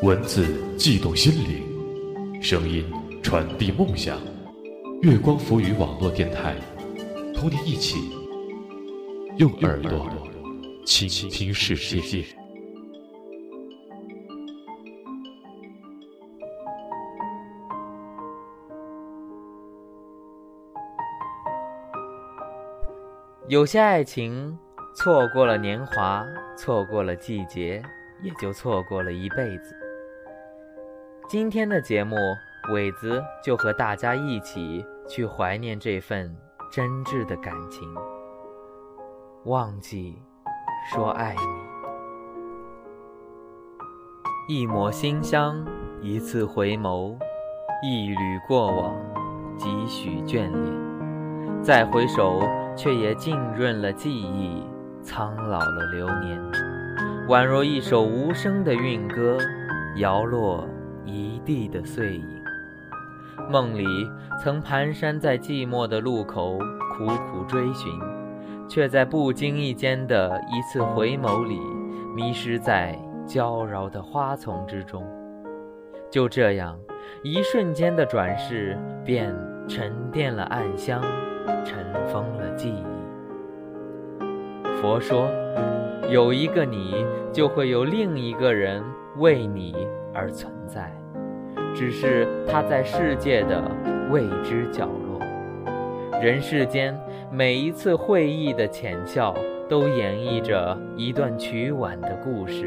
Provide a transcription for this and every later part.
文字悸动心灵，声音传递梦想。月光浮语网络电台，同你一起用耳朵倾听世界。有些爱情，错过了年华，错过了季节，也就错过了一辈子。今天的节目，伟子就和大家一起去怀念这份真挚的感情。忘记说爱你，一抹馨香，一次回眸，一缕过往，几许眷恋。再回首，却也浸润了记忆，苍老了流年，宛若一首无声的韵歌，摇落。一地的碎影，梦里曾蹒跚在寂寞的路口苦苦追寻，却在不经意间的一次回眸里，迷失在娇娆的花丛之中。就这样，一瞬间的转世，便沉淀了暗香，尘封了记忆。佛说，有一个你，就会有另一个人为你而存在。只是他在世界的未知角落，人世间每一次会意的浅笑，都演绎着一段曲婉的故事，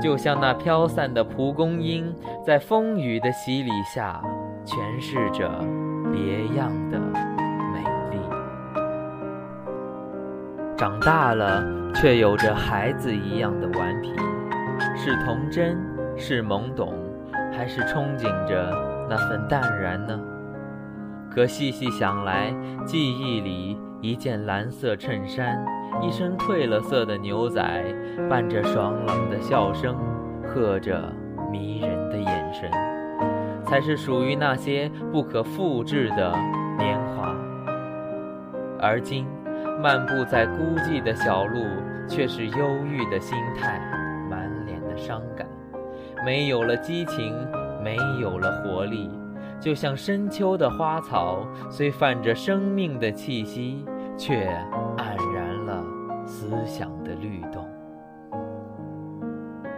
就像那飘散的蒲公英，在风雨的洗礼下，诠释着别样的美丽。长大了，却有着孩子一样的顽皮，是童真，是懵懂。还是憧憬着那份淡然呢？可细细想来，记忆里一件蓝色衬衫，一身褪了色的牛仔，伴着爽朗的笑声，和着迷人的眼神，才是属于那些不可复制的年华。而今，漫步在孤寂的小路，却是忧郁的心态，满脸的伤感。没有了激情，没有了活力，就像深秋的花草，虽泛着生命的气息，却黯然了思想的律动。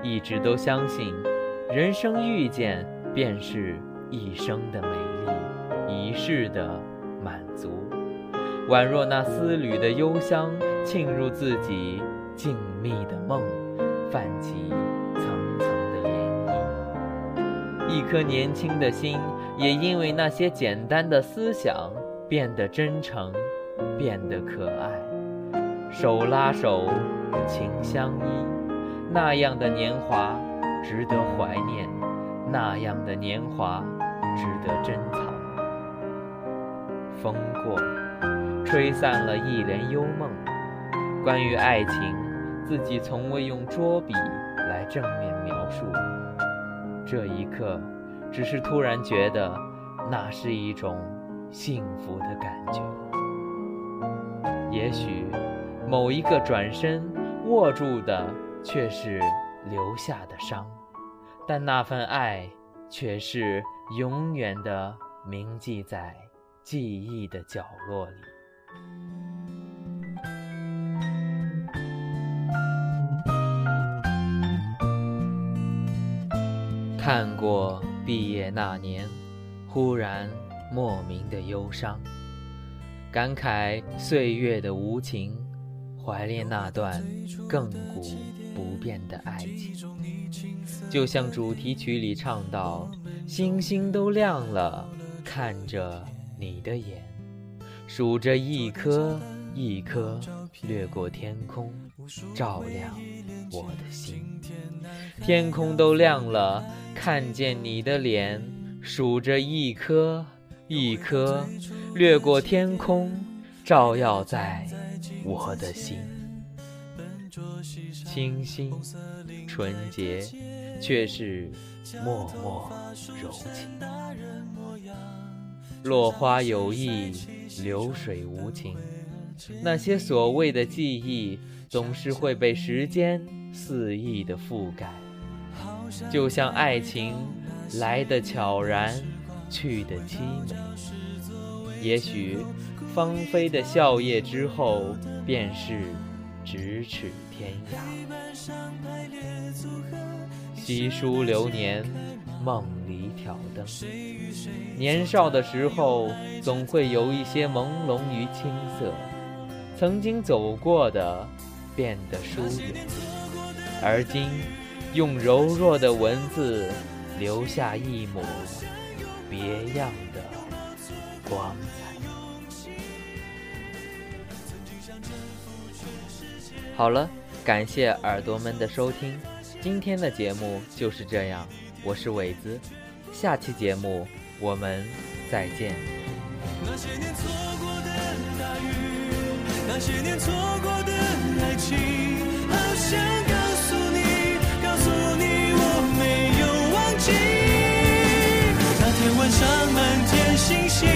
一直都相信，人生遇见便是一生的美丽，一世的满足，宛若那丝缕的幽香沁入自己静谧的梦，泛起。一颗年轻的心，也因为那些简单的思想，变得真诚，变得可爱。手拉手，情相依，那样的年华值得怀念，那样的年华值得珍藏。风过，吹散了一帘幽梦。关于爱情，自己从未用拙笔来正面描述。这一刻，只是突然觉得，那是一种幸福的感觉。也许，某一个转身握住的却是留下的伤，但那份爱却是永远的铭记在记忆的角落里。看过毕业那年，忽然莫名的忧伤，感慨岁月的无情，怀念那段亘古不变的爱情。就像主题曲里唱到：“星星都亮了，看着你的眼，数着一颗一颗掠过天空，照亮我的心。天空都亮了，看见你的脸，数着一颗一颗掠过天空，照耀在我的心。清新纯洁，却是默默柔情。落花有意，流水无情。那些所谓的记忆，总是会被时间肆意的覆盖。就像爱情，来的悄然，去的凄美。也许，芳菲的笑靥之后，便是咫尺天涯。稀疏流年，梦里挑灯。年少的时候，总会有一些朦胧与青涩。曾经走过的，变得疏远，而今，用柔弱的文字，留下一抹别样的光彩。好了，感谢耳朵们的收听，今天的节目就是这样，我是伟子，下期节目我们再见。那些年错。些年错过的爱情，好想告诉你，告诉你我没有忘记。那天晚上满天星星，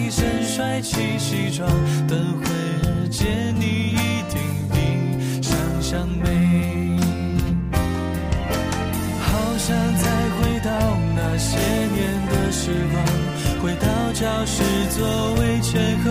一身帅气西装，等会儿见你一定比想象美。好想再回到那些年的时光，回到教室座位前后，